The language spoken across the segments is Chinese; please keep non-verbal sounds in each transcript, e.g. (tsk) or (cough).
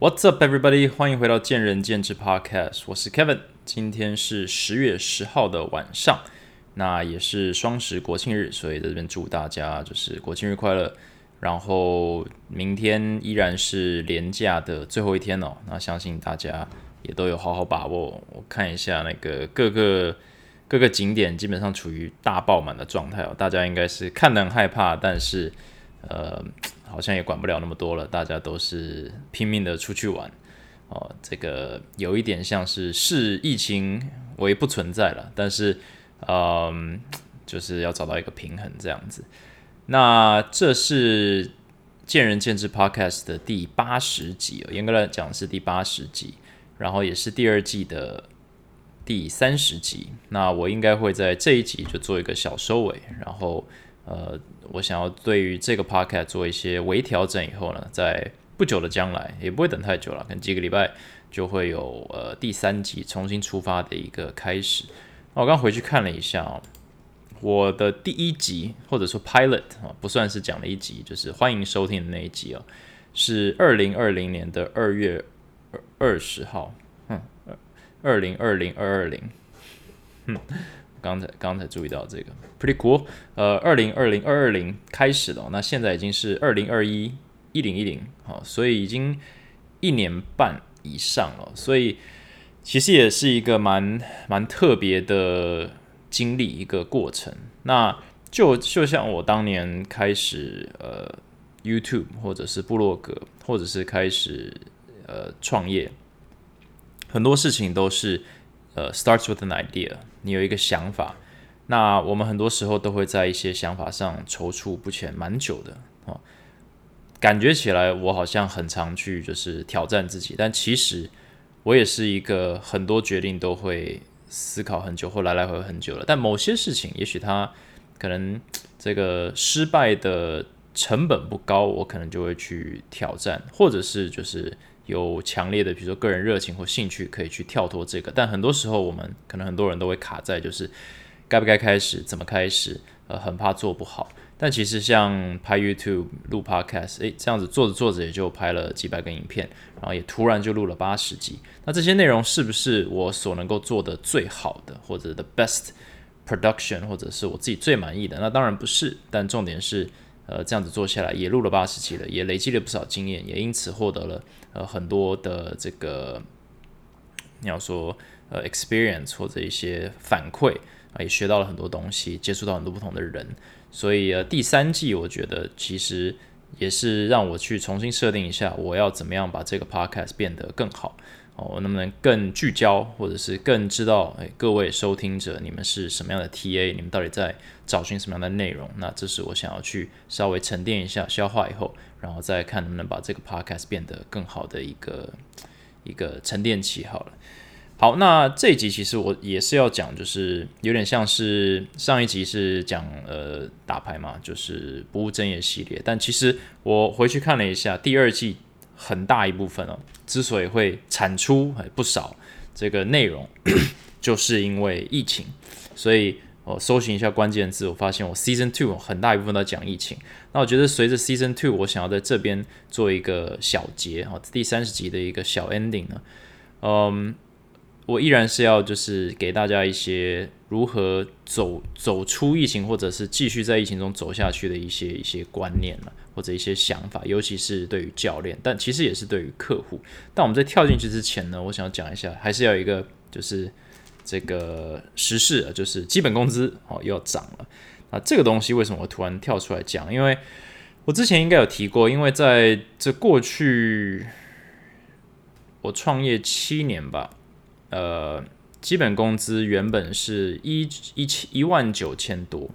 What's up, everybody？欢迎回到见仁见智 Podcast，我是 Kevin。今天是十月十号的晚上，那也是双十国庆日，所以在这边祝大家就是国庆日快乐。然后明天依然是连假的最后一天哦，那相信大家也都有好好把握。我看一下那个各个各个景点基本上处于大爆满的状态哦，大家应该是看得很害怕，但是呃。好像也管不了那么多了，大家都是拼命的出去玩哦。这个有一点像是视疫情为不存在了，但是嗯，就是要找到一个平衡这样子。那这是见仁见智 Podcast 的第八十集，严格来讲是第八十集，然后也是第二季的第三十集。那我应该会在这一集就做一个小收尾，然后。呃，我想要对于这个 podcast 做一些微调整，以后呢，在不久的将来，也不会等太久了，可能几个礼拜就会有呃第三集重新出发的一个开始。我刚回去看了一下哦，我的第一集或者说 pilot 啊，不算是讲了一集，就是欢迎收听的那一集哦，是二零二零年的二月二二十号，嗯，二零二零二二零，嗯。(laughs) 刚才刚才注意到这个，pretty cool。呃，二零二零二二零开始了，那现在已经是二零二一一零一零，好，所以已经一年半以上了，所以其实也是一个蛮蛮特别的经历一个过程。那就就像我当年开始呃 YouTube 或者是部落格，或者是开始呃创业，很多事情都是。呃，starts with an idea，你有一个想法，那我们很多时候都会在一些想法上踌躇不前，蛮久的哦。感觉起来我好像很常去就是挑战自己，但其实我也是一个很多决定都会思考很久或来来回回很久了。但某些事情，也许它可能这个失败的成本不高，我可能就会去挑战，或者是就是。有强烈的，比如说个人热情或兴趣，可以去跳脱这个。但很多时候，我们可能很多人都会卡在，就是该不该开始，怎么开始，呃，很怕做不好。但其实像拍 YouTube、录 Podcast，诶，这样子做着做着也就拍了几百个影片，然后也突然就录了八十集。那这些内容是不是我所能够做的最好的，或者 the best production，或者是我自己最满意的？那当然不是。但重点是。呃，这样子做下来也录了八十期了，也累积了不少经验，也因此获得了呃很多的这个你要说呃 experience 或者一些反馈啊，也学到了很多东西，接触到很多不同的人，所以呃第三季我觉得其实也是让我去重新设定一下，我要怎么样把这个 podcast 变得更好。哦，我能不能更聚焦，或者是更知道，哎，各位收听者，你们是什么样的 TA？你们到底在找寻什么样的内容？那这是我想要去稍微沉淀一下、消化以后，然后再看能不能把这个 podcast 变得更好的一个一个沉淀期。好了，好，那这一集其实我也是要讲，就是有点像是上一集是讲呃打牌嘛，就是不务正业系列，但其实我回去看了一下第二季。很大一部分哦，之所以会产出不少这个内容，(clears throat) 就是因为疫情。所以我搜寻一下关键字，我发现我 Season Two 很大一部分都讲疫情。那我觉得随着 Season Two，我想要在这边做一个小结啊，第三十集的一个小 ending 呢，嗯。我依然是要就是给大家一些如何走走出疫情，或者是继续在疫情中走下去的一些一些观念了，或者一些想法，尤其是对于教练，但其实也是对于客户。但我们在跳进去之前呢，我想要讲一下，还是要一个就是这个时事，就是基本工资哦又要涨了啊。这个东西为什么我突然跳出来讲？因为我之前应该有提过，因为在这过去我创业七年吧。呃，基本工资原本是一一千一万九千多，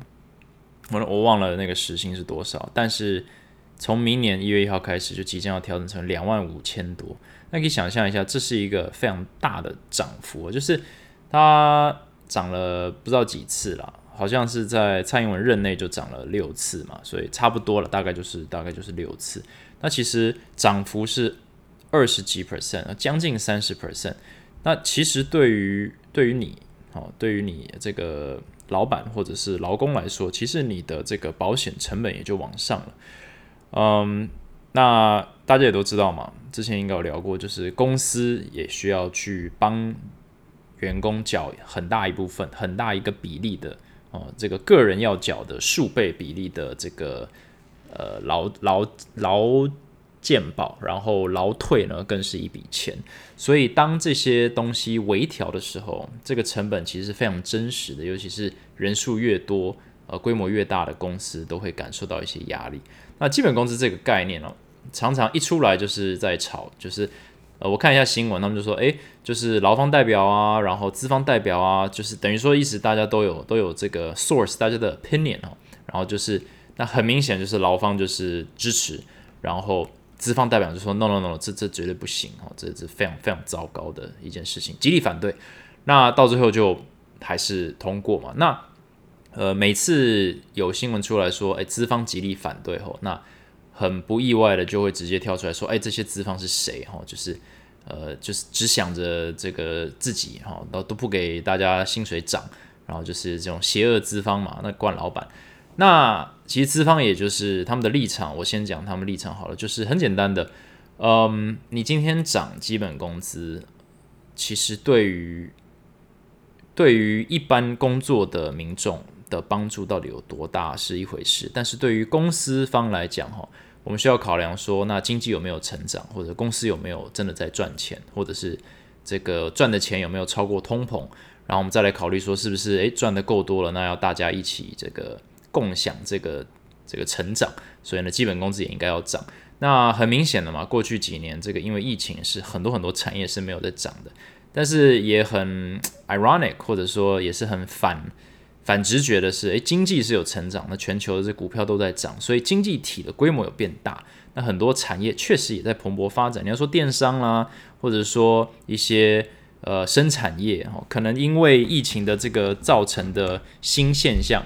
我我忘了那个时薪是多少，但是从明年一月一号开始就即将要调整成两万五千多。那可以想象一下，这是一个非常大的涨幅，就是它涨了不知道几次了，好像是在蔡英文任内就涨了六次嘛，所以差不多了，大概就是大概就是六次。那其实涨幅是二十几 percent，将近三十 percent。那其实对于对于你，哦，对于你这个老板或者是劳工来说，其实你的这个保险成本也就往上了。嗯，那大家也都知道嘛，之前应该有聊过，就是公司也需要去帮员工缴很大一部分、很大一个比例的哦，这个个人要缴的数倍比例的这个呃劳劳劳健保，然后劳退呢更是一笔钱。所以当这些东西微调的时候，这个成本其实是非常真实的，尤其是人数越多、呃规模越大的公司都会感受到一些压力。那基本工资这个概念哦。常常一出来就是在吵，就是呃，我看一下新闻，他们就说，诶，就是劳方代表啊，然后资方代表啊，就是等于说意思大家都有都有这个 source，大家的 opinion 哦，然后就是那很明显就是劳方就是支持，然后资方代表就说 no no no，这这绝对不行哦，这是非常非常糟糕的一件事情，极力反对。那到最后就还是通过嘛？那呃，每次有新闻出来说，诶，资方极力反对吼，那很不意外的，就会直接跳出来说：“哎，这些资方是谁？哈，就是，呃，就是只想着这个自己，哈，都都不给大家薪水涨，然后就是这种邪恶资方嘛。那惯老板，那其实资方也就是他们的立场。我先讲他们立场好了，就是很简单的，嗯，你今天涨基本工资，其实对于对于一般工作的民众。”的帮助到底有多大是一回事，但是对于公司方来讲，哈，我们需要考量说，那经济有没有成长，或者公司有没有真的在赚钱，或者是这个赚的钱有没有超过通膨，然后我们再来考虑说，是不是诶赚的够多了，那要大家一起这个共享这个这个成长，所以呢，基本工资也应该要涨。那很明显的嘛，过去几年这个因为疫情是很多很多产业是没有在涨的，但是也很 ironic，或者说也是很反。反直觉的是，诶，经济是有成长，那全球的这股票都在涨，所以经济体的规模有变大，那很多产业确实也在蓬勃发展。你要说电商啦，或者说一些呃生产业，哦，可能因为疫情的这个造成的新现象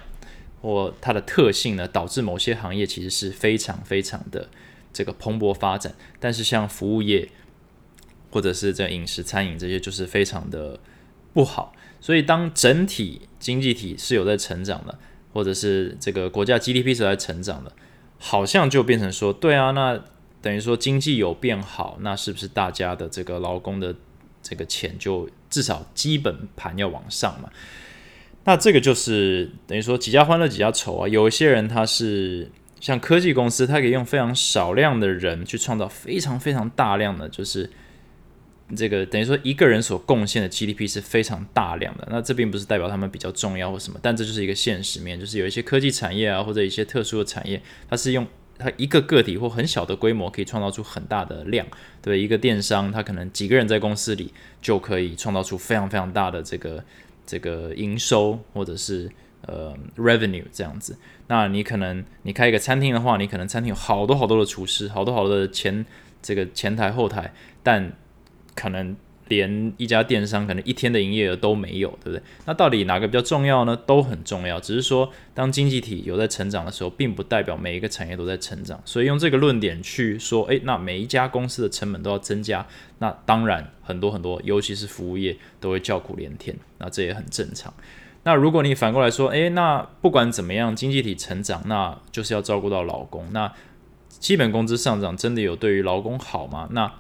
或它的特性呢，导致某些行业其实是非常非常的这个蓬勃发展。但是像服务业或者是这饮食餐饮这些，就是非常的不好。所以，当整体经济体是有在成长的，或者是这个国家 GDP 是在成长的，好像就变成说，对啊，那等于说经济有变好，那是不是大家的这个劳工的这个钱就至少基本盘要往上嘛？那这个就是等于说几家欢乐几家愁啊。有一些人他是像科技公司，他可以用非常少量的人去创造非常非常大量的就是。这个等于说一个人所贡献的 GDP 是非常大量的，那这并不是代表他们比较重要或什么，但这就是一个现实面，就是有一些科技产业啊，或者一些特殊的产业，它是用它一个个体或很小的规模可以创造出很大的量，对一个电商，它可能几个人在公司里就可以创造出非常非常大的这个这个营收或者是呃 revenue 这样子。那你可能你开一个餐厅的话，你可能餐厅有好多好多的厨师，好多好多的前这个前台后台，但可能连一家电商可能一天的营业额都没有，对不对？那到底哪个比较重要呢？都很重要，只是说当经济体有在成长的时候，并不代表每一个产业都在成长。所以用这个论点去说，诶，那每一家公司的成本都要增加，那当然很多很多，尤其是服务业都会叫苦连天，那这也很正常。那如果你反过来说，诶，那不管怎么样，经济体成长，那就是要照顾到劳工，那基本工资上涨真的有对于劳工好吗？那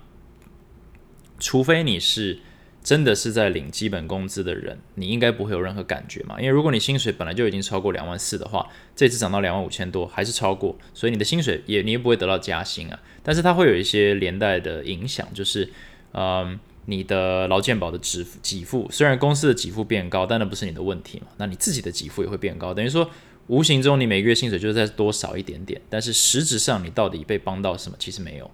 除非你是真的是在领基本工资的人，你应该不会有任何感觉嘛？因为如果你薪水本来就已经超过两万四的话，这次涨到两万五千多还是超过，所以你的薪水也你也不会得到加薪啊。但是它会有一些连带的影响，就是嗯，你的劳健保的支付给付，虽然公司的给付变高，但那不是你的问题嘛？那你自己的给付也会变高，等于说无形中你每个月薪水就是在多少一点点，但是实质上你到底被帮到什么？其实没有。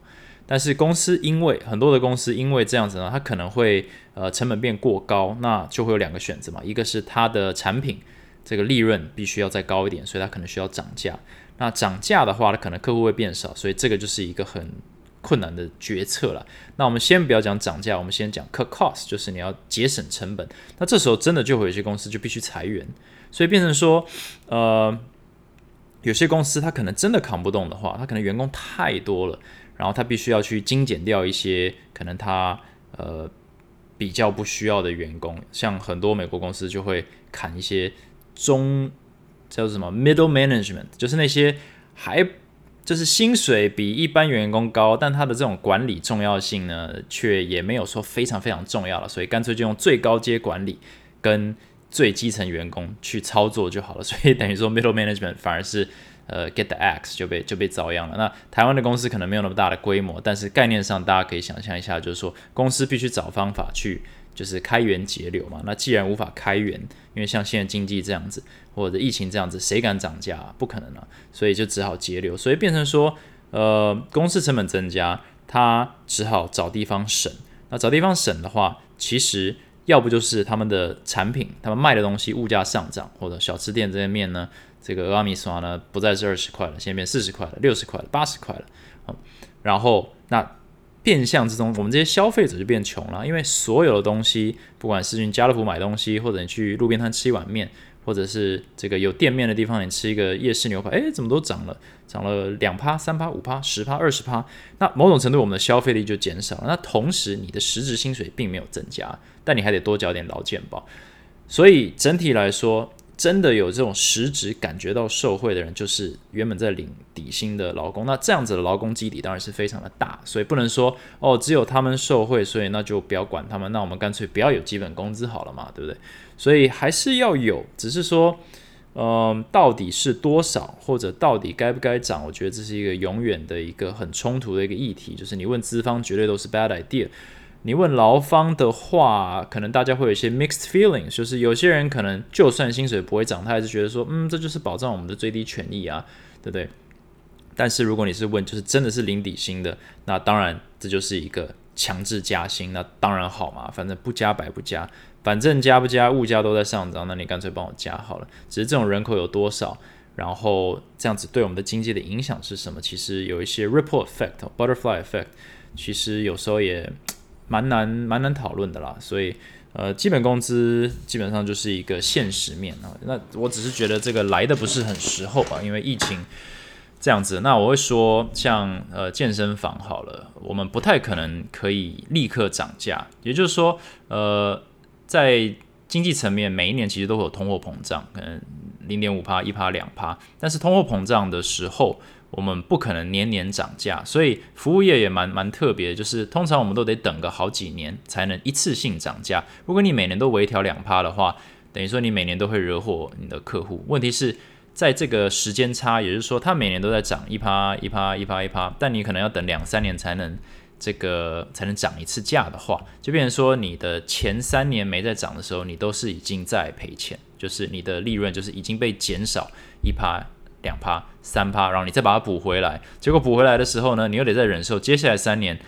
但是公司因为很多的公司因为这样子呢，它可能会呃成本变过高，那就会有两个选择嘛，一个是它的产品这个利润必须要再高一点，所以它可能需要涨价。那涨价的话，它可能客户会变少，所以这个就是一个很困难的决策了。那我们先不要讲涨价，我们先讲 cut cost，就是你要节省成本。那这时候真的就会有些公司就必须裁员，所以变成说呃有些公司它可能真的扛不动的话，它可能员工太多了。然后他必须要去精简掉一些可能他呃比较不需要的员工，像很多美国公司就会砍一些中叫做什么？middle management，就是那些还就是薪水比一般员工高，但他的这种管理重要性呢，却也没有说非常非常重要了，所以干脆就用最高阶管理跟最基层员工去操作就好了。所以等于说 middle management 反而是呃 get the X 就被就被遭殃了。那台湾的公司可能没有那么大的规模，但是概念上大家可以想象一下，就是说公司必须找方法去。就是开源节流嘛，那既然无法开源，因为像现在经济这样子，或者疫情这样子，谁敢涨价？不可能啊，所以就只好节流，所以变成说，呃，公司成本增加，他只好找地方省。那找地方省的话，其实要不就是他们的产品，他们卖的东西物价上涨，或者小吃店这些面呢，这个阿米索呢不再是二十块了，现在变四十块了，六十块了，八十块了，好，然后那。变相之中，我们这些消费者就变穷了，因为所有的东西，不管是去家乐福买东西，或者你去路边摊吃一碗面，或者是这个有店面的地方，你吃一个夜市牛排，哎，怎么都涨了，涨了两趴、三趴、五趴、十趴、二十趴，那某种程度我们的消费力就减少了。那同时你的实质薪水并没有增加，但你还得多交点劳健保，所以整体来说。真的有这种实质感觉到受贿的人，就是原本在领底薪的劳工。那这样子的劳工基底当然是非常的大，所以不能说哦，只有他们受贿，所以那就不要管他们。那我们干脆不要有基本工资好了嘛，对不对？所以还是要有，只是说，嗯，到底是多少，或者到底该不该涨？我觉得这是一个永远的一个很冲突的一个议题。就是你问资方，绝对都是 bad idea。你问劳方的话，可能大家会有一些 mixed feeling，就是有些人可能就算薪水不会涨，他还是觉得说，嗯，这就是保障我们的最低权益啊，对不对？但是如果你是问，就是真的是零底薪的，那当然这就是一个强制加薪，那当然好嘛，反正不加白不加，反正加不加物价都在上涨，那你干脆帮我加好了。只是这种人口有多少，然后这样子对我们的经济的影响是什么？其实有一些 ripple effect，butterfly effect，其实有时候也。蛮难蛮难讨论的啦，所以呃，基本工资基本上就是一个现实面啊。那我只是觉得这个来的不是很时候啊，因为疫情这样子。那我会说，像呃健身房好了，我们不太可能可以立刻涨价。也就是说，呃，在经济层面，每一年其实都会有通货膨胀，可能零点五帕、一帕、两帕。但是通货膨胀的时候，我们不可能年年涨价，所以服务业也蛮蛮特别，就是通常我们都得等个好几年才能一次性涨价。如果你每年都微调两趴的话，等于说你每年都会惹火你的客户。问题是在这个时间差，也就是说它每年都在涨一趴一趴一趴一趴，但你可能要等两三年才能这个才能涨一次价的话，就变成说你的前三年没在涨的时候，你都是已经在赔钱，就是你的利润就是已经被减少一趴。两趴、三趴，然后你再把它补回来，结果补回来的时候呢，你又得再忍受接下来三年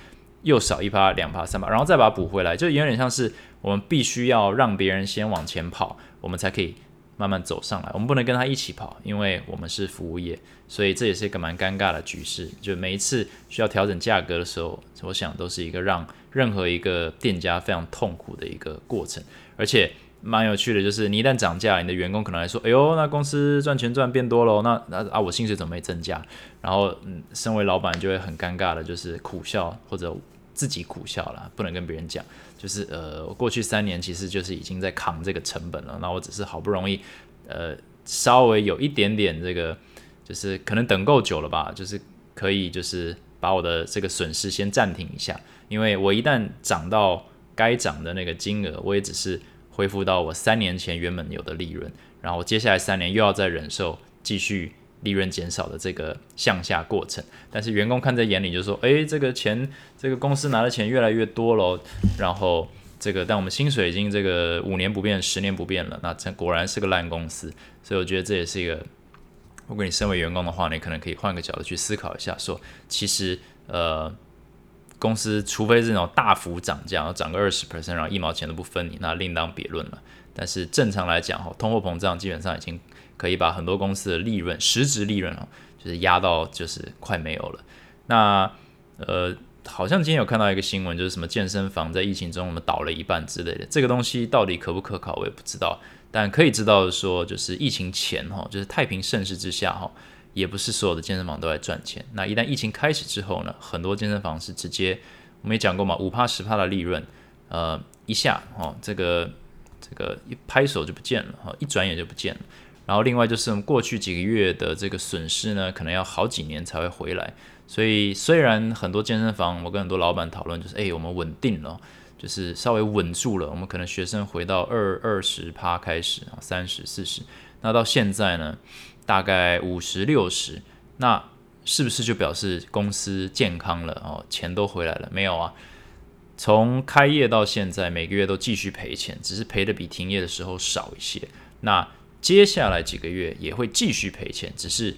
又少一趴、两趴、三趴，然后再把它补回来，就有点像是我们必须要让别人先往前跑，我们才可以慢慢走上来。我们不能跟他一起跑，因为我们是服务业，所以这也是一个蛮尴尬的局势。就每一次需要调整价格的时候，我想都是一个让任何一个店家非常痛苦的一个过程，而且。蛮有趣的，就是你一旦涨价，你的员工可能来说：“哎呦，那公司赚钱赚变多了，那那啊，我薪水怎么没增加？”然后，嗯，身为老板就会很尴尬的，就是苦笑或者自己苦笑了，不能跟别人讲。就是呃，过去三年其实就是已经在扛这个成本了，那我只是好不容易呃稍微有一点点这个，就是可能等够久了吧，就是可以就是把我的这个损失先暂停一下，因为我一旦涨到该涨的那个金额，我也只是。恢复到我三年前原本有的利润，然后接下来三年又要再忍受继续利润减少的这个向下过程。但是员工看在眼里，就说：“诶，这个钱，这个公司拿的钱越来越多了。”然后这个，但我们薪水已经这个五年不变、十年不变了，那这果然是个烂公司。所以我觉得这也是一个，如果你身为员工的话，你可能可以换个角度去思考一下，说其实呃。公司除非是那种大幅涨价，然后涨个二十 percent，然后一毛钱都不分你，那另当别论了。但是正常来讲，哈，通货膨胀基本上已经可以把很多公司的利润、实质利润哦，就是压到就是快没有了。那呃，好像今天有看到一个新闻，就是什么健身房在疫情中我们倒了一半之类的。这个东西到底可不可靠，我也不知道。但可以知道的说，就是疫情前哈，就是太平盛世之下哈。也不是所有的健身房都在赚钱。那一旦疫情开始之后呢，很多健身房是直接，我们也讲过嘛，五帕十帕的利润，呃，一下哦，这个这个一拍手就不见了哈，一转眼就不见了。然后另外就是我们过去几个月的这个损失呢，可能要好几年才会回来。所以虽然很多健身房，我跟很多老板讨论，就是哎，我们稳定了，就是稍微稳住了。我们可能学生回到二二十趴开始，三十四十，那到现在呢，大概五十六十，那是不是就表示公司健康了哦，钱都回来了？没有啊，从开业到现在，每个月都继续赔钱，只是赔的比停业的时候少一些。那接下来几个月也会继续赔钱，只是。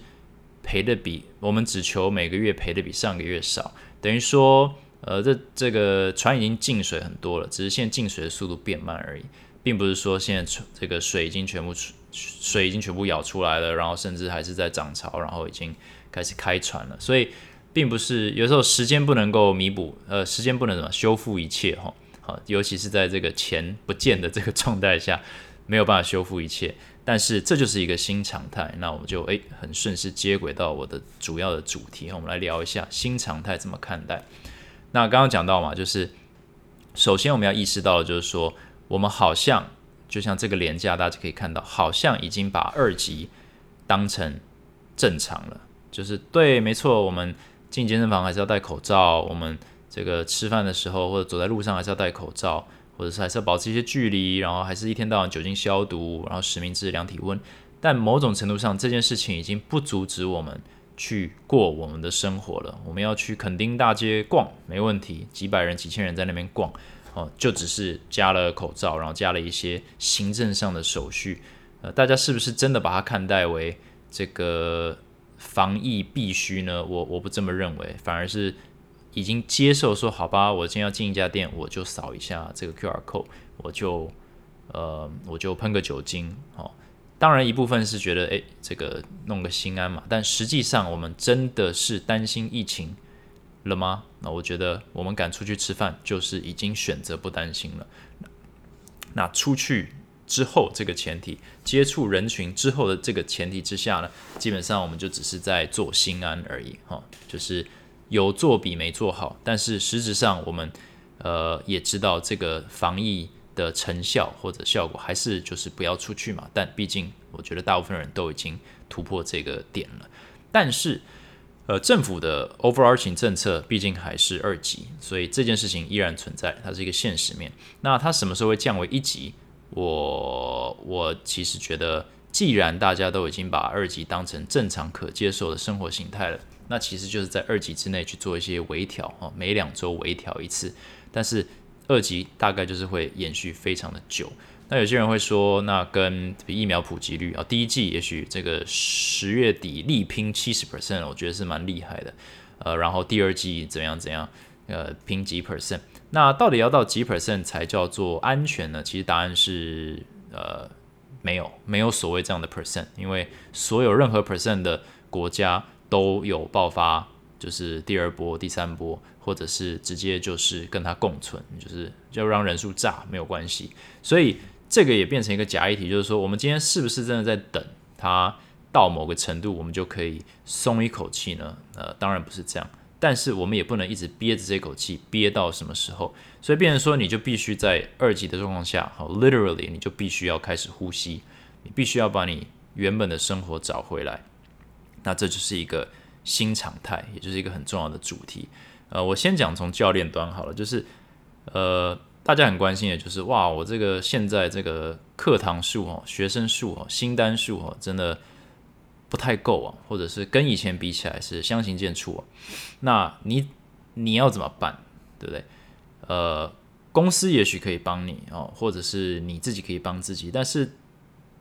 赔的比我们只求每个月赔的比上个月少，等于说，呃，这这个船已经进水很多了，只是现在进水的速度变慢而已，并不是说现在这个水已经全部出水已经全部舀出来了，然后甚至还是在涨潮，然后已经开始开船了，所以并不是有时候时间不能够弥补，呃，时间不能什么修复一切哈，好，尤其是在这个钱不见的这个状态下，没有办法修复一切。但是这就是一个新常态，那我们就诶很顺势接轨到我的主要的主题，我们来聊一下新常态怎么看待。那刚刚讲到嘛，就是首先我们要意识到，就是说我们好像就像这个廉价，大家可以看到，好像已经把二级当成正常了。就是对，没错，我们进健身房还是要戴口罩，我们这个吃饭的时候或者走在路上还是要戴口罩。或者是还是要保持一些距离，然后还是一天到晚酒精消毒，然后实名制量体温。但某种程度上，这件事情已经不阻止我们去过我们的生活了。我们要去垦丁大街逛，没问题，几百人、几千人在那边逛，哦，就只是加了口罩，然后加了一些行政上的手续。呃，大家是不是真的把它看待为这个防疫必须呢？我我不这么认为，反而是。已经接受说好吧，我今天要进一家店，我就扫一下这个 Q R code，我就呃我就喷个酒精哦。当然一部分是觉得诶，这个弄个心安嘛，但实际上我们真的是担心疫情了吗？那我觉得我们敢出去吃饭，就是已经选择不担心了。那出去之后这个前提，接触人群之后的这个前提之下呢，基本上我们就只是在做心安而已哈，就是。有做比没做好，但是实质上我们呃也知道这个防疫的成效或者效果还是就是不要出去嘛。但毕竟我觉得大部分人都已经突破这个点了。但是呃政府的 overarching 政策毕竟还是二级，所以这件事情依然存在，它是一个现实面。那它什么时候会降为一级？我我其实觉得，既然大家都已经把二级当成正常可接受的生活形态了。那其实就是在二级之内去做一些微调哦，每两周微调一次，但是二级大概就是会延续非常的久。那有些人会说，那跟疫苗普及率啊，第一季也许这个十月底力拼七十 percent，我觉得是蛮厉害的。呃，然后第二季怎样怎样，呃，拼几 percent？那到底要到几 percent 才叫做安全呢？其实答案是呃，没有，没有所谓这样的 percent，因为所有任何 percent 的国家。都有爆发，就是第二波、第三波，或者是直接就是跟它共存，就是就让人数炸没有关系。所以这个也变成一个假议题，就是说我们今天是不是真的在等它到某个程度，我们就可以松一口气呢？呃，当然不是这样，但是我们也不能一直憋着这口气，憋到什么时候？所以变成说，你就必须在二级的状况下，好，literally，你就必须要开始呼吸，你必须要把你原本的生活找回来。那这就是一个新常态，也就是一个很重要的主题。呃，我先讲从教练端好了，就是呃，大家很关心的就是哇，我这个现在这个课堂数哦，学生数哦，新单数哦，真的不太够啊，或者是跟以前比起来是相形见绌啊。那你你要怎么办，对不对？呃，公司也许可以帮你哦，或者是你自己可以帮自己，但是。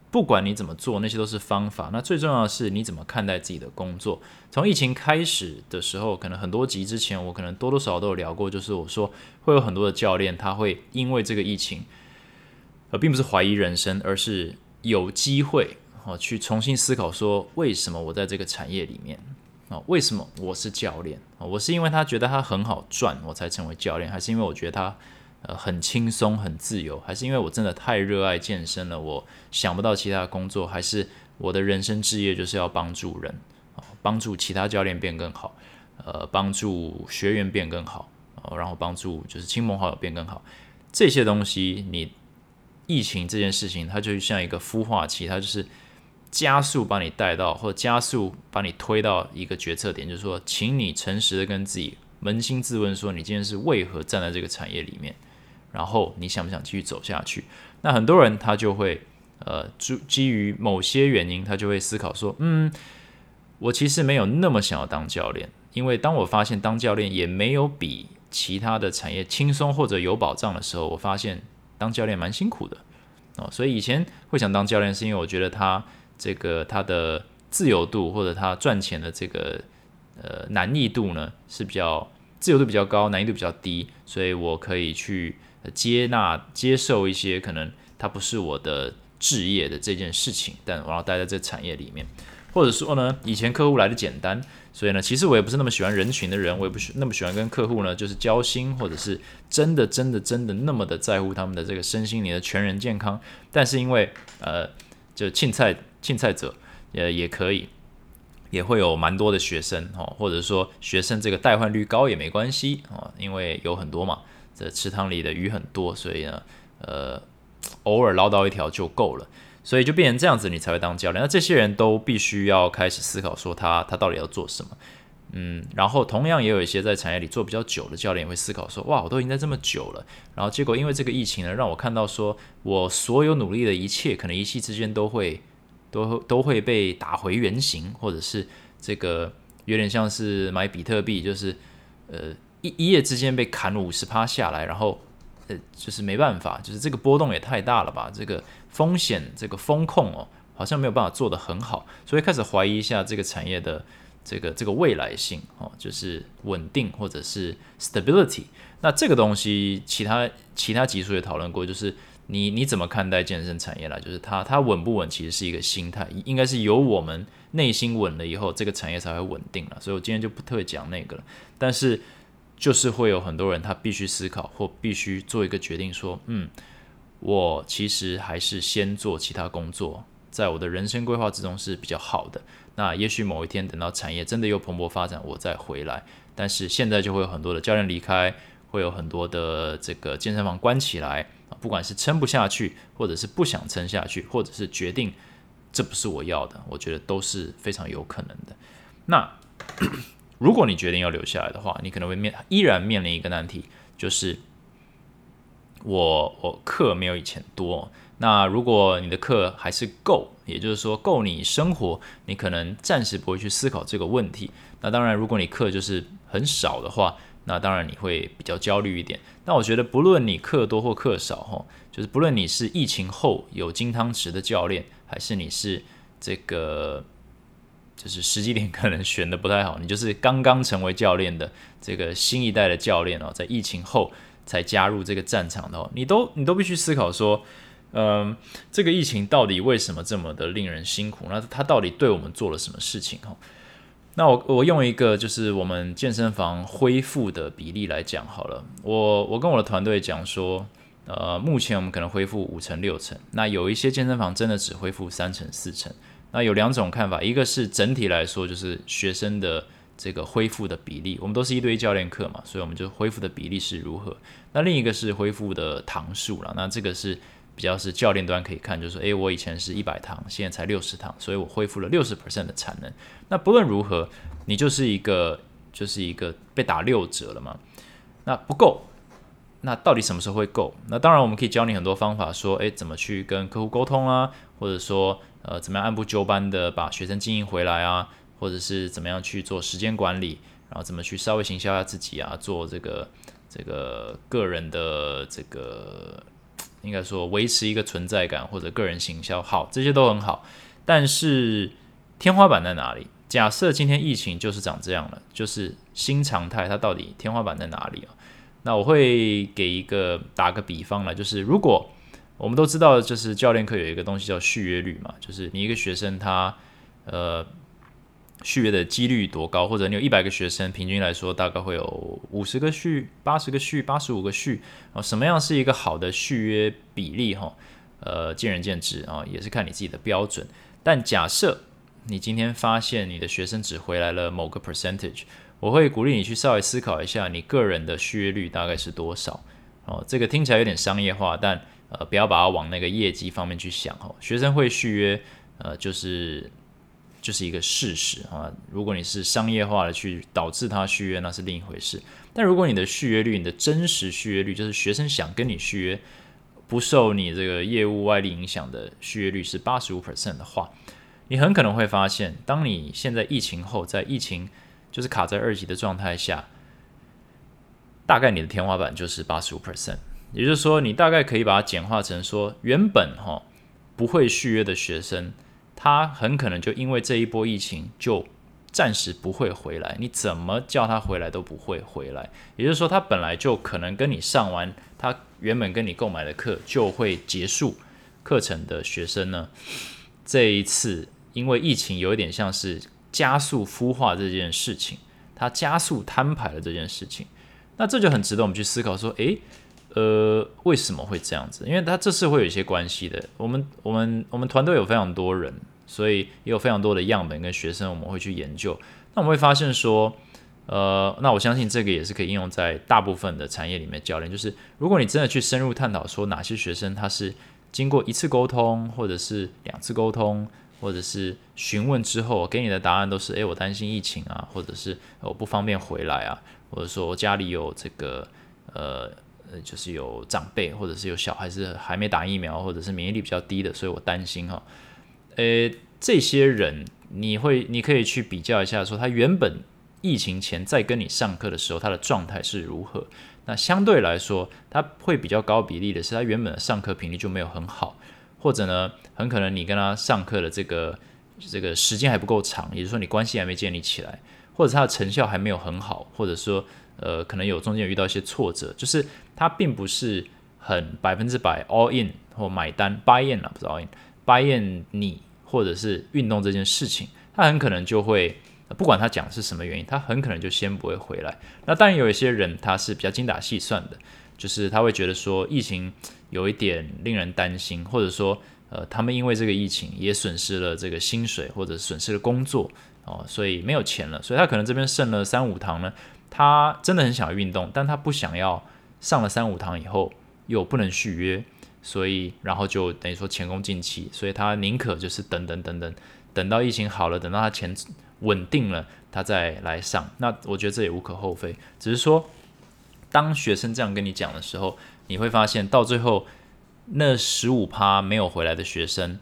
不管你怎么做，那些都是方法。那最重要的是你怎么看待自己的工作。从疫情开始的时候，可能很多集之前，我可能多多少少都有聊过，就是我说会有很多的教练，他会因为这个疫情，而并不是怀疑人生，而是有机会哦去重新思考说，为什么我在这个产业里面啊？为什么我是教练？我是因为他觉得他很好赚，我才成为教练，还是因为我觉得他？呃，很轻松，很自由，还是因为我真的太热爱健身了？我想不到其他工作，还是我的人生志业就是要帮助人，帮助其他教练变更好，呃，帮助学员变更好，然后帮助就是亲朋好友变更好。这些东西，你疫情这件事情，它就像一个孵化器，它就是加速把你带到，或加速把你推到一个决策点，就是说，请你诚实的跟自己扪心自问，说你今天是为何站在这个产业里面，然后你想不想继续走下去？那很多人他就会，呃，基基于某些原因，他就会思考说，嗯，我其实没有那么想要当教练，因为当我发现当教练也没有比其他的产业轻松或者有保障的时候，我发现当教练蛮辛苦的哦，所以以前会想当教练，是因为我觉得他这个他的自由度或者他赚钱的这个呃难易度呢是比较自由度比较高，难易度比较低，所以我可以去接纳接受一些可能它不是我的置业的这件事情，但我要待在这产业里面，或者说呢，以前客户来的简单。所以呢，其实我也不是那么喜欢人群的人，我也不喜那么喜欢跟客户呢，就是交心，或者是真的、真的、真的那么的在乎他们的这个身心灵的全人健康。但是因为呃，就青菜青菜者也也可以，也会有蛮多的学生哦，或者说学生这个代换率高也没关系哦，因为有很多嘛，这池塘里的鱼很多，所以呢，呃，偶尔捞到一条就够了。所以就变成这样子，你才会当教练。那这些人都必须要开始思考，说他他到底要做什么。嗯，然后同样也有一些在产业里做比较久的教练也会思考说，哇，我都已经在这么久了，然后结果因为这个疫情呢，让我看到说我所有努力的一切，可能一夕之间都会都都会被打回原形，或者是这个有点像是买比特币，就是呃一夜之间被砍了五十趴下来，然后呃就是没办法，就是这个波动也太大了吧，这个。风险这个风控哦，好像没有办法做得很好，所以开始怀疑一下这个产业的这个这个未来性哦，就是稳定或者是 stability。那这个东西，其他其他集数也讨论过，就是你你怎么看待健身产业啦？就是它它稳不稳，其实是一个心态，应该是由我们内心稳了以后，这个产业才会稳定了。所以我今天就不特别讲那个了，但是就是会有很多人他必须思考或必须做一个决定，说嗯。我其实还是先做其他工作，在我的人生规划之中是比较好的。那也许某一天等到产业真的又蓬勃发展，我再回来。但是现在就会有很多的教练离开，会有很多的这个健身房关起来啊，不管是撑不下去，或者是不想撑下去，或者是决定这不是我要的，我觉得都是非常有可能的。那如果你决定要留下来的话，你可能会面依然面临一个难题，就是。我我课没有以前多，那如果你的课还是够，也就是说够你生活，你可能暂时不会去思考这个问题。那当然，如果你课就是很少的话，那当然你会比较焦虑一点。但我觉得，不论你课多或课少，哈，就是不论你是疫情后有金汤匙的教练，还是你是这个就是时机点可能选的不太好，你就是刚刚成为教练的这个新一代的教练哦，在疫情后。才加入这个战场的，你都你都必须思考说，嗯，这个疫情到底为什么这么的令人辛苦？那它到底对我们做了什么事情？哈，那我我用一个就是我们健身房恢复的比例来讲好了。我我跟我的团队讲说，呃，目前我们可能恢复五成六成，那有一些健身房真的只恢复三成四成。那有两种看法，一个是整体来说就是学生的。这个恢复的比例，我们都是一对一教练课嘛，所以我们就恢复的比例是如何？那另一个是恢复的堂数了，那这个是比较是教练端可以看，就是说，诶，我以前是一百堂，现在才六十堂，所以我恢复了六十 percent 的产能。那不论如何，你就是一个就是一个被打六折了嘛？那不够，那到底什么时候会够？那当然我们可以教你很多方法，说，诶，怎么去跟客户沟通啊，或者说，呃，怎么样按部就班的把学生经营回来啊？或者是怎么样去做时间管理，然后怎么去稍微行销一下自己啊，做这个这个个人的这个应该说维持一个存在感或者个人行销，好，这些都很好。但是天花板在哪里？假设今天疫情就是长这样了，就是新常态，它到底天花板在哪里啊？那我会给一个打个比方了，就是如果我们都知道，就是教练课有一个东西叫续约率嘛，就是你一个学生他呃。续约的几率多高？或者你有一百个学生，平均来说大概会有五十个续、八十个续、八十五个续。啊，什么样是一个好的续约比例？哈，呃，见仁见智啊，也是看你自己的标准。但假设你今天发现你的学生只回来了某个 percentage，我会鼓励你去稍微思考一下，你个人的续约率大概是多少？哦，这个听起来有点商业化，但呃，不要把它往那个业绩方面去想。哦，学生会续约。呃，就是就是一个事实啊。如果你是商业化的去导致他续约，那是另一回事。但如果你的续约率，你的真实续约率，就是学生想跟你续约，不受你这个业务外力影响的续约率是八十五 percent 的话，你很可能会发现，当你现在疫情后，在疫情就是卡在二级的状态下，大概你的天花板就是八十五 percent。也就是说，你大概可以把它简化成说，原本哈不会续约的学生，他很可能就因为这一波疫情就暂时不会回来，你怎么叫他回来都不会回来。也就是说，他本来就可能跟你上完他原本跟你购买的课就会结束课程的学生呢，这一次因为疫情有一点像是加速孵化这件事情，它加速摊牌了这件事情，那这就很值得我们去思考说，诶。呃，为什么会这样子？因为它这是会有一些关系的。我们我们我们团队有非常多人，所以也有非常多的样本跟学生，我们会去研究。那我们会发现说，呃，那我相信这个也是可以应用在大部分的产业里面。教练就是，如果你真的去深入探讨说哪些学生他是经过一次沟通，或者是两次沟通，或者是询问之后给你的答案都是，诶，我担心疫情啊，或者是我不方便回来啊，或者说我家里有这个呃。呃，就是有长辈，或者是有小孩是还没打疫苗，或者是免疫力比较低的，所以我担心哈。呃，这些人你会，你可以去比较一下，说他原本疫情前在跟你上课的时候，他的状态是如何。那相对来说，他会比较高比例的是，他原本的上课频率就没有很好，或者呢，很可能你跟他上课的这个这个时间还不够长，也就是说你关系还没建立起来，或者他的成效还没有很好，或者说。呃，可能有中间有遇到一些挫折，就是他并不是很百分之百 all in 或买单 buy in 啊，不是 all in buy in 你或者是运动这件事情，他很可能就会不管他讲是什么原因，他很可能就先不会回来。那当然有一些人他是比较精打细算的，就是他会觉得说疫情有一点令人担心，或者说呃他们因为这个疫情也损失了这个薪水或者损失了工作哦，所以没有钱了，所以他可能这边剩了三五堂呢。他真的很想要运动，但他不想要上了三五堂以后又不能续约，所以然后就等于说前功尽弃，所以他宁可就是等等等等，等到疫情好了，等到他钱稳定了，他再来上。那我觉得这也无可厚非，只是说当学生这样跟你讲的时候，你会发现到最后那十五趴没有回来的学生，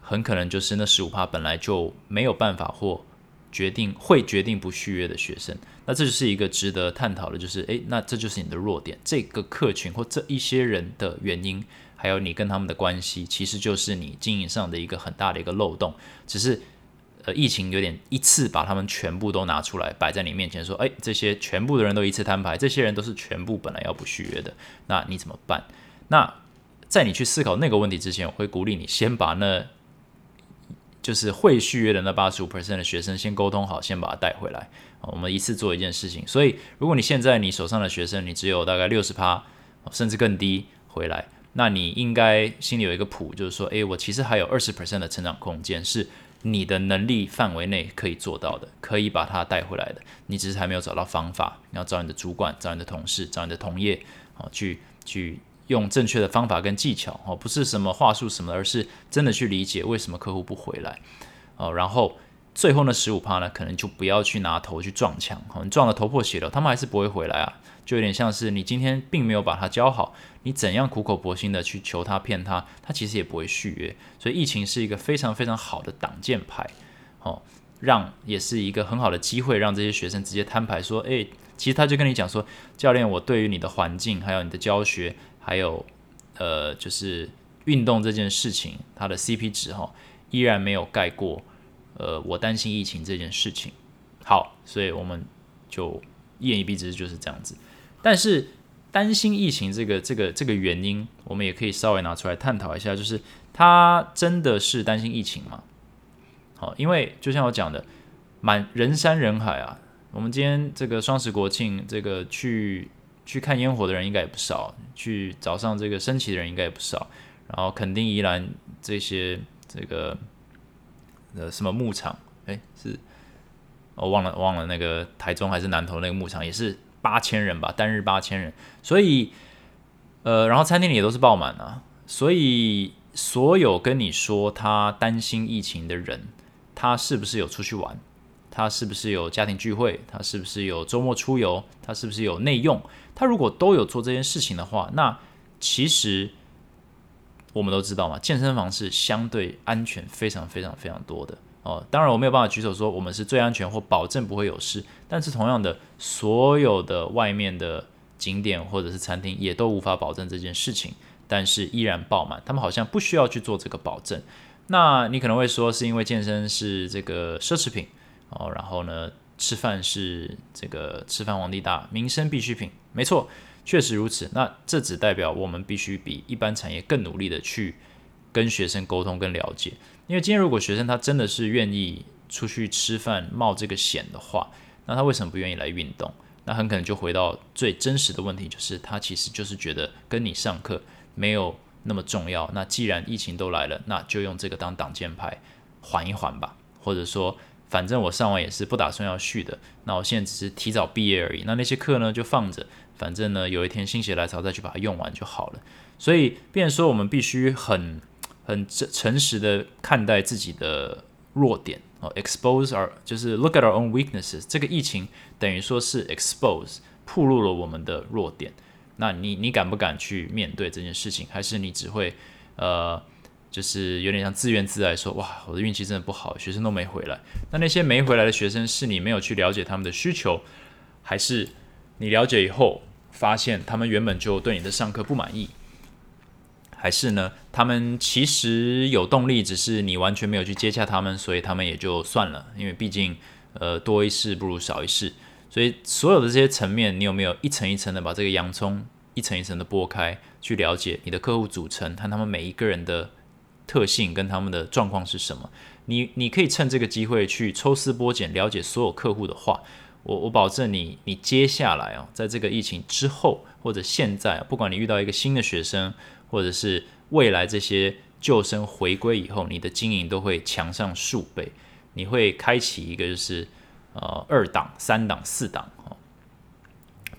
很可能就是那十五趴本来就没有办法或。决定会决定不续约的学生，那这就是一个值得探讨的，就是诶，那这就是你的弱点，这个客群或这一些人的原因，还有你跟他们的关系，其实就是你经营上的一个很大的一个漏洞。只是呃，疫情有点一次把他们全部都拿出来摆在你面前，说，诶，这些全部的人都一次摊牌，这些人都是全部本来要不续约的，那你怎么办？那在你去思考那个问题之前，我会鼓励你先把那。就是会续约的那八十五 percent 的学生，先沟通好，先把他带回来。我们一次做一件事情。所以，如果你现在你手上的学生，你只有大概六十趴，甚至更低回来，那你应该心里有一个谱，就是说，诶，我其实还有二十 percent 的成长空间，是你的能力范围内可以做到的，可以把他带回来的。你只是还没有找到方法，你要找你的主管，找你的同事，找你的同业，啊，去去。用正确的方法跟技巧哦，不是什么话术什么，而是真的去理解为什么客户不回来哦。然后最后那十五趴呢，可能就不要去拿头去撞墙哦，你撞得头破血流，他们还是不会回来啊。就有点像是你今天并没有把他教好，你怎样苦口婆心的去求他骗他，他其实也不会续约。所以疫情是一个非常非常好的挡箭牌哦，让也是一个很好的机会，让这些学生直接摊牌说，诶，其实他就跟你讲说，教练，我对于你的环境还有你的教学。还有，呃，就是运动这件事情，它的 CP 值哈，依然没有盖过，呃，我担心疫情这件事情。好，所以我们就一言以蔽之就是这样子。但是担心疫情这个这个这个原因，我们也可以稍微拿出来探讨一下，就是他真的是担心疫情吗？好，因为就像我讲的，满人山人海啊，我们今天这个双十国庆，这个去。去看烟火的人应该也不少，去早上这个升旗的人应该也不少，然后肯定宜兰这些这个呃什么牧场，哎是，我忘了忘了那个台中还是南投那个牧场也是八千人吧，单日八千人，所以呃然后餐厅里也都是爆满啊，所以所有跟你说他担心疫情的人，他是不是有出去玩？他是不是有家庭聚会？他是不是有周末出游？他是不是有内用？他如果都有做这件事情的话，那其实我们都知道嘛，健身房是相对安全非常非常非常多的哦。当然我没有办法举手说我们是最安全或保证不会有事，但是同样的，所有的外面的景点或者是餐厅也都无法保证这件事情，但是依然爆满。他们好像不需要去做这个保证。那你可能会说，是因为健身是这个奢侈品。哦，然后呢，吃饭是这个吃饭皇帝大，民生必需品，没错，确实如此。那这只代表我们必须比一般产业更努力的去跟学生沟通、跟了解。因为今天如果学生他真的是愿意出去吃饭冒这个险的话，那他为什么不愿意来运动？那很可能就回到最真实的问题，就是他其实就是觉得跟你上课没有那么重要。那既然疫情都来了，那就用这个当挡箭牌，缓一缓吧，或者说。反正我上完也是不打算要续的，那我现在只是提早毕业而已。那那些课呢就放着，反正呢有一天心血来潮再去把它用完就好了。所以，变说我们必须很很诚诚实的看待自己的弱点哦，expose our 就是 look at our own weaknesses。这个疫情等于说是 expose 暴露了我们的弱点。那你你敢不敢去面对这件事情？还是你只会呃？就是有点像自怨自艾，说哇，我的运气真的不好，学生都没回来。那那些没回来的学生，是你没有去了解他们的需求，还是你了解以后发现他们原本就对你的上课不满意？还是呢，他们其实有动力，只是你完全没有去接洽他们，所以他们也就算了。因为毕竟，呃，多一事不如少一事。所以所有的这些层面，你有没有一层一层的把这个洋葱一层一层的剥开，去了解你的客户组成和他们每一个人的？特性跟他们的状况是什么？你你可以趁这个机会去抽丝剥茧，了解所有客户的话。我我保证你，你接下来啊，在这个疫情之后或者现在，不管你遇到一个新的学生，或者是未来这些旧生回归以后，你的经营都会强上数倍。你会开启一个就是呃二档、三档、四档哦，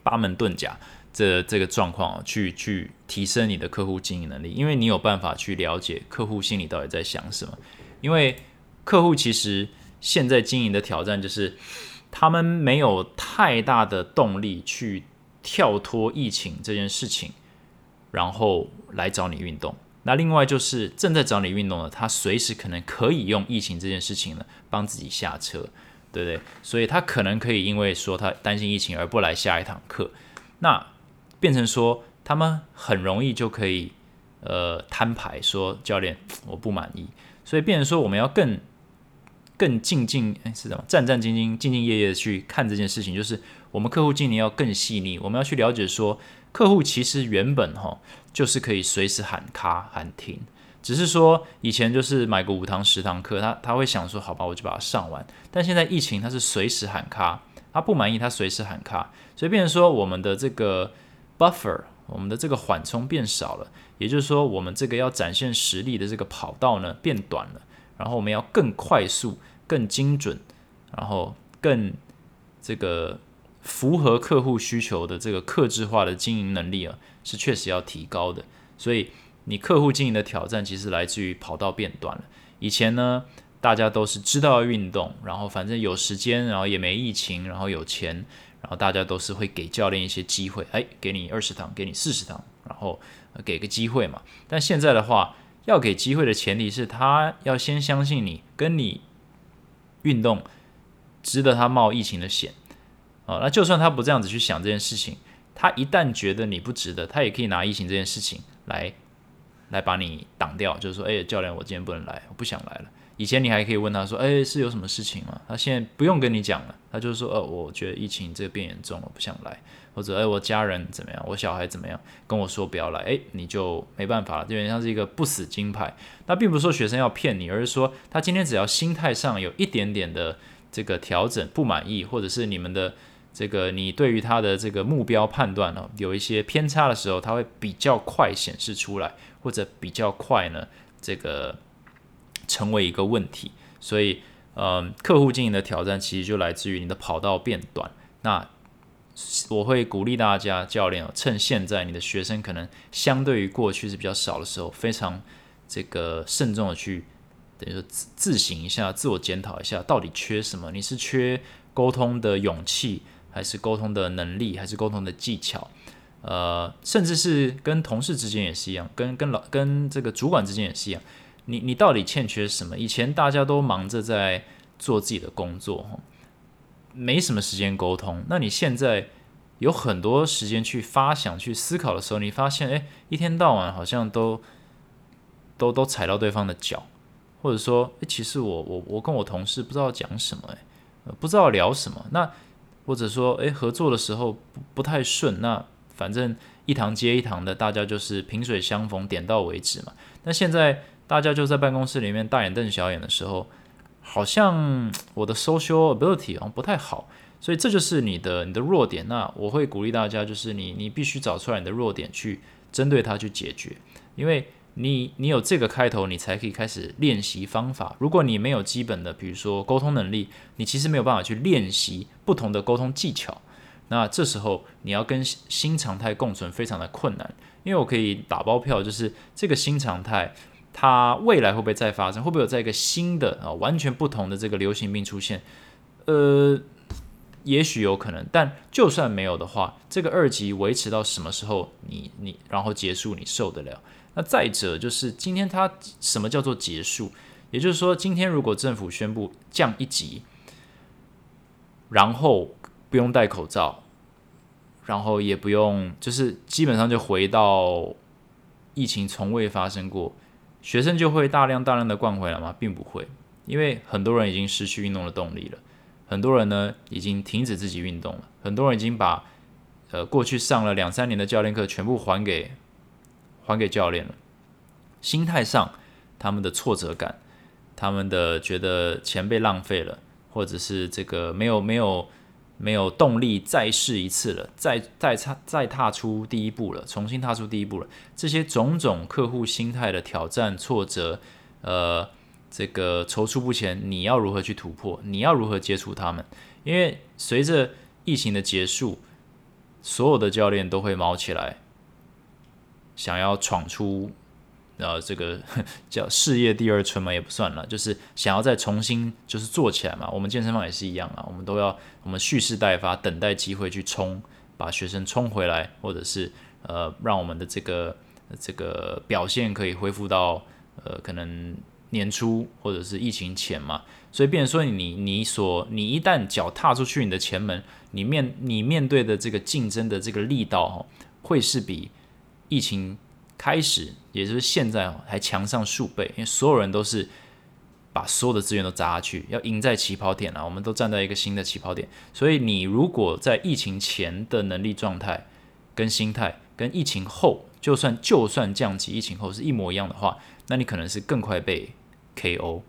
八门遁甲。这这个状况去去提升你的客户经营能力，因为你有办法去了解客户心里到底在想什么。因为客户其实现在经营的挑战就是，他们没有太大的动力去跳脱疫情这件事情，然后来找你运动。那另外就是正在找你运动的，他随时可能可以用疫情这件事情呢帮自己下车，对不对？所以他可能可以因为说他担心疫情而不来下一堂课。那变成说，他们很容易就可以，呃，摊牌说教练 (tsk) 我不满意，所以变成说我们要更 (tsk) 更静静，哎，是什么？战战兢兢、兢兢业业的去看这件事情，就是我们客户经营要更细腻，我们要去了解说，客户其实原本哈就是可以随时喊卡喊停，只是说以前就是买个五堂十堂课，他他会想说好吧，我就把它上完，但现在疫情他是随时喊卡，他不满意他随时喊卡，所以变成说我们的这个。buffer，我们的这个缓冲变少了，也就是说，我们这个要展现实力的这个跑道呢变短了，然后我们要更快速、更精准，然后更这个符合客户需求的这个克制化的经营能力啊，是确实要提高的。所以，你客户经营的挑战其实来自于跑道变短了。以前呢，大家都是知道要运动，然后反正有时间，然后也没疫情，然后有钱。然后大家都是会给教练一些机会，哎，给你二十堂，给你四十堂，然后给个机会嘛。但现在的话，要给机会的前提是他要先相信你，跟你运动值得他冒疫情的险啊。那就算他不这样子去想这件事情，他一旦觉得你不值得，他也可以拿疫情这件事情来来把你挡掉，就是说，哎，教练，我今天不能来，我不想来了。以前你还可以问他说：“哎，是有什么事情吗？”他现在不用跟你讲了，他就是说：“呃，我觉得疫情这个变严重了，不想来。”或者：“哎，我家人怎么样？我小孩怎么样？跟我说不要来。”哎，你就没办法了，有点像是一个不死金牌。那并不是说学生要骗你，而是说他今天只要心态上有一点点的这个调整，不满意，或者是你们的这个你对于他的这个目标判断呢有一些偏差的时候，他会比较快显示出来，或者比较快呢这个。成为一个问题，所以，嗯，客户经营的挑战其实就来自于你的跑道变短。那我会鼓励大家，教练哦，趁现在你的学生可能相对于过去是比较少的时候，非常这个慎重的去，等于说自自省一下，自我检讨一下，到底缺什么？你是缺沟通的勇气，还是沟通的能力，还是沟通的技巧？呃，甚至是跟同事之间也是一样，跟跟老跟这个主管之间也是一样。你你到底欠缺什么？以前大家都忙着在做自己的工作，没什么时间沟通。那你现在有很多时间去发想、去思考的时候，你发现，哎，一天到晚好像都。都都踩到对方的脚，或者说，诶，其实我我我跟我同事不知道讲什么，诶，不知道聊什么。那或者说，诶，合作的时候不不太顺。那反正一堂接一堂的，大家就是萍水相逢，点到为止嘛。那现在大家就在办公室里面大眼瞪小眼的时候，好像我的 social ability 好像不太好。所以这就是你的你的弱点。那我会鼓励大家，就是你你必须找出来你的弱点，去针对它去解决，因为。你你有这个开头，你才可以开始练习方法。如果你没有基本的，比如说沟通能力，你其实没有办法去练习不同的沟通技巧。那这时候你要跟新常态共存，非常的困难。因为我可以打包票，就是这个新常态，它未来会不会再发生？会不会有在一个新的啊完全不同的这个流行病出现？呃，也许有可能。但就算没有的话，这个二级维持到什么时候？你你然后结束，你受得了？那再者就是今天它什么叫做结束？也就是说，今天如果政府宣布降一级，然后不用戴口罩，然后也不用，就是基本上就回到疫情从未发生过，学生就会大量大量的灌回来吗？并不会，因为很多人已经失去运动的动力了，很多人呢已经停止自己运动了，很多人已经把呃过去上了两三年的教练课全部还给。还给教练了。心态上，他们的挫折感，他们的觉得钱被浪费了，或者是这个没有没有没有动力再试一次了，再再踏再踏出第一步了，重新踏出第一步了。这些种种客户心态的挑战、挫折，呃，这个踌躇不前，你要如何去突破？你要如何接触他们？因为随着疫情的结束，所有的教练都会毛起来。想要闯出，呃，这个 (laughs) 叫事业第二春嘛，也不算了，就是想要再重新就是做起来嘛。我们健身房也是一样啊，我们都要我们蓄势待发，等待机会去冲，把学生冲回来，或者是呃，让我们的这个这个表现可以恢复到呃，可能年初或者是疫情前嘛。所以，变说你你所你一旦脚踏出去你的前门，你面你面对的这个竞争的这个力道哦，会是比。疫情开始，也就是现在哦，还强上数倍，因为所有人都是把所有的资源都砸下去，要赢在起跑点啊！我们都站在一个新的起跑点，所以你如果在疫情前的能力状态、跟心态，跟疫情后，就算就算降级，疫情后是一模一样的话，那你可能是更快被 KO，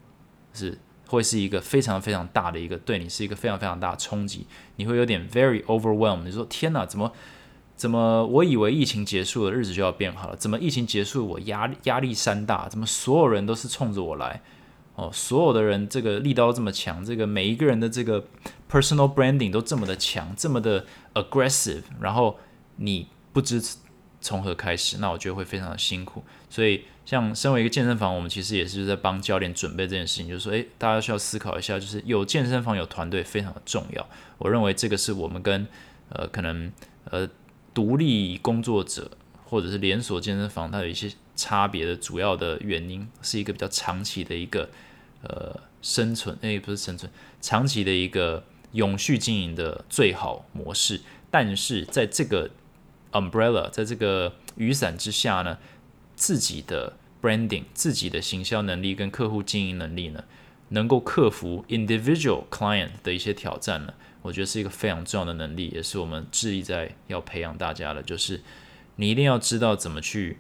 是会是一个非常非常大的一个对你是一个非常非常大的冲击，你会有点 very overwhelmed，你说天哪，怎么？怎么？我以为疫情结束了，日子就要变好了。怎么疫情结束，我压力压力山大？怎么所有人都是冲着我来？哦，所有的人这个力道这么强，这个每一个人的这个 personal branding 都这么的强，这么的 aggressive。然后你不知从何开始，那我觉得会非常的辛苦。所以，像身为一个健身房，我们其实也是在帮教练准备这件事情，就是说，诶，大家需要思考一下，就是有健身房有团队非常的重要。我认为这个是我们跟呃可能呃。独立工作者或者是连锁健身房，它有一些差别的主要的原因，是一个比较长期的一个呃生存，诶，不是生存，长期的一个永续经营的最好模式。但是在这个 umbrella，在这个雨伞之下呢，自己的 branding、自己的行销能力跟客户经营能力呢，能够克服 individual client 的一些挑战呢。我觉得是一个非常重要的能力，也是我们致力在要培养大家的，就是你一定要知道怎么去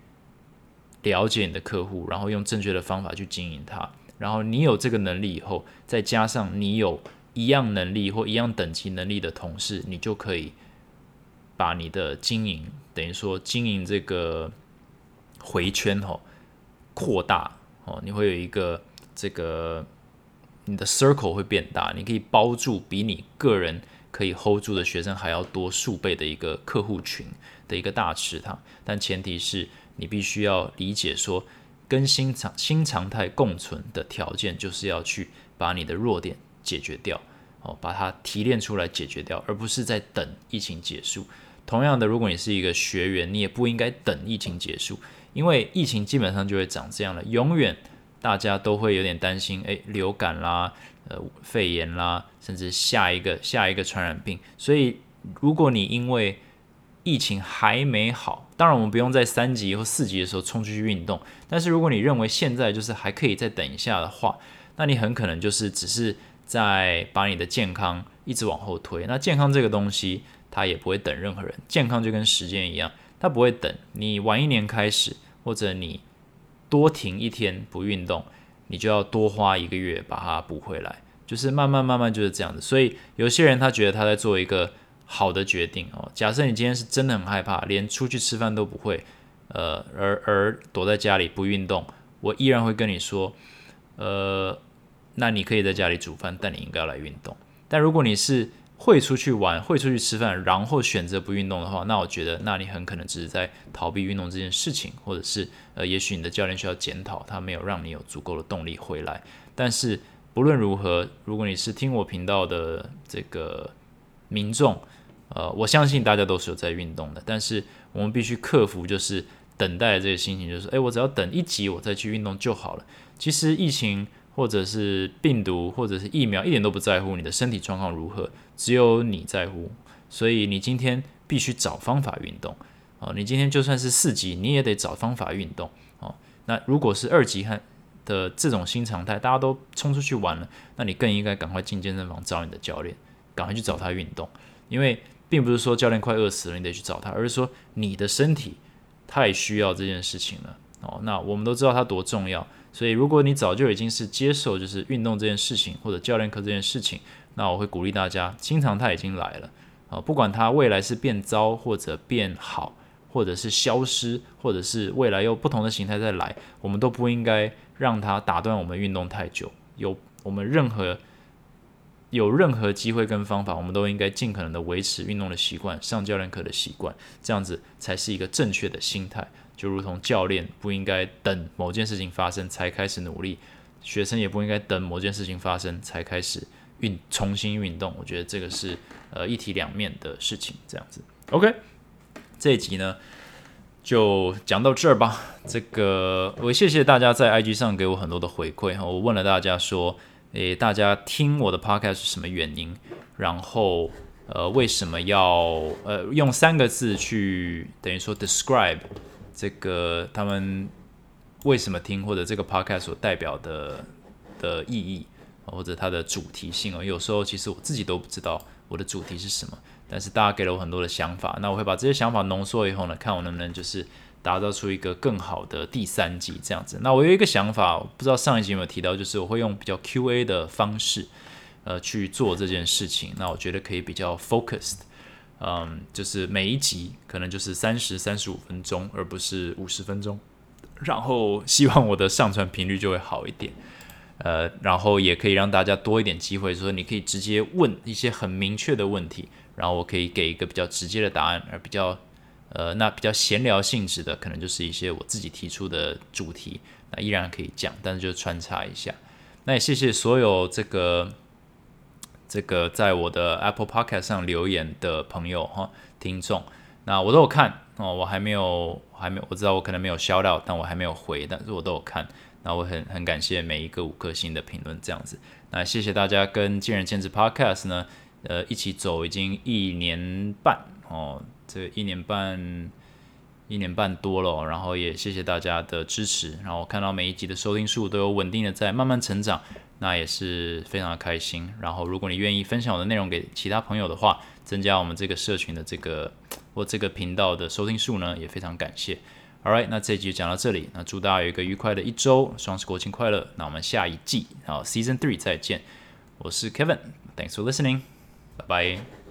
了解你的客户，然后用正确的方法去经营它。然后你有这个能力以后，再加上你有一样能力或一样等级能力的同事，你就可以把你的经营，等于说经营这个回圈哦扩大哦，你会有一个这个。你的 circle 会变大，你可以包住比你个人可以 hold 住的学生还要多数倍的一个客户群的一个大池塘，但前提是你必须要理解说，跟新常新常态共存的条件，就是要去把你的弱点解决掉，哦，把它提炼出来解决掉，而不是在等疫情结束。同样的，如果你是一个学员，你也不应该等疫情结束，因为疫情基本上就会长这样了，永远大家都会有点担心，诶，流感啦，呃，肺炎啦，甚至下一个下一个传染病。所以，如果你因为疫情还没好，当然我们不用在三级或四级的时候冲出去运动，但是如果你认为现在就是还可以再等一下的话，那你很可能就是只是在把你的健康一直往后推。那健康这个东西。它也不会等任何人，健康就跟时间一样，它不会等你晚一年开始，或者你多停一天不运动，你就要多花一个月把它补回来，就是慢慢慢慢就是这样子。所以有些人他觉得他在做一个好的决定哦。假设你今天是真的很害怕，连出去吃饭都不会，呃，而而躲在家里不运动，我依然会跟你说，呃，那你可以在家里煮饭，但你应该要来运动。但如果你是会出去玩，会出去吃饭，然后选择不运动的话，那我觉得，那你很可能只是在逃避运动这件事情，或者是呃，也许你的教练需要检讨，他没有让你有足够的动力回来。但是不论如何，如果你是听我频道的这个民众，呃，我相信大家都是有在运动的，但是我们必须克服就是等待的这个心情，就是诶，我只要等一集我再去运动就好了。其实疫情。或者是病毒，或者是疫苗，一点都不在乎你的身体状况如何，只有你在乎。所以你今天必须找方法运动哦。你今天就算是四级，你也得找方法运动哦。那如果是二级和的这种新常态，大家都冲出去玩了，那你更应该赶快进健身房找你的教练，赶快去找他运动。因为并不是说教练快饿死了，你得去找他，而是说你的身体太需要这件事情了哦。那我们都知道它多重要。所以，如果你早就已经是接受就是运动这件事情或者教练课这件事情，那我会鼓励大家，经常他已经来了啊，不管它未来是变糟或者变好，或者是消失，或者是未来又不同的形态再来，我们都不应该让它打断我们运动太久。有我们任何有任何机会跟方法，我们都应该尽可能的维持运动的习惯，上教练课的习惯，这样子才是一个正确的心态。就如同教练不应该等某件事情发生才开始努力，学生也不应该等某件事情发生才开始运重新运动。我觉得这个是呃一体两面的事情，这样子。OK，这一集呢就讲到这儿吧。这个我谢谢大家在 IG 上给我很多的回馈哈。我问了大家说，诶，大家听我的 Podcast 是什么原因？然后呃为什么要呃用三个字去等于说 describe？这个他们为什么听，或者这个 podcast 所代表的的意义，或者它的主题性哦，有时候其实我自己都不知道我的主题是什么，但是大家给了我很多的想法，那我会把这些想法浓缩以后呢，看我能不能就是打造出一个更好的第三季这样子。那我有一个想法，不知道上一集有没有提到，就是我会用比较 Q&A 的方式，呃，去做这件事情。那我觉得可以比较 focused。嗯，就是每一集可能就是三十三十五分钟，而不是五十分钟。然后 (laughs) 希望我的上传频率就会好一点，呃，然后也可以让大家多一点机会，说你可以直接问一些很明确的问题，然后我可以给一个比较直接的答案，而比较呃那比较闲聊性质的，可能就是一些我自己提出的主题，那依然可以讲，但是就穿插一下。那也谢谢所有这个。这个在我的 Apple Podcast 上留言的朋友哈，听众，那我都有看哦，我还没有，还没有，我知道我可能没有消掉，但我还没有回，但是我都有看，那我很很感谢每一个五颗星的评论，这样子，那谢谢大家跟见仁见智 Podcast 呢，呃，一起走已经一年半哦，这一年半，一年半多了，然后也谢谢大家的支持，然后看到每一集的收听数都有稳定的在慢慢成长。那也是非常的开心。然后，如果你愿意分享我的内容给其他朋友的话，增加我们这个社群的这个或这个频道的收听数呢，也非常感谢。All right，那这集就讲到这里。那祝大家有一个愉快的一周，双十国庆快乐。那我们下一季，好，Season Three 再见。我是 Kevin，Thanks for listening，拜拜。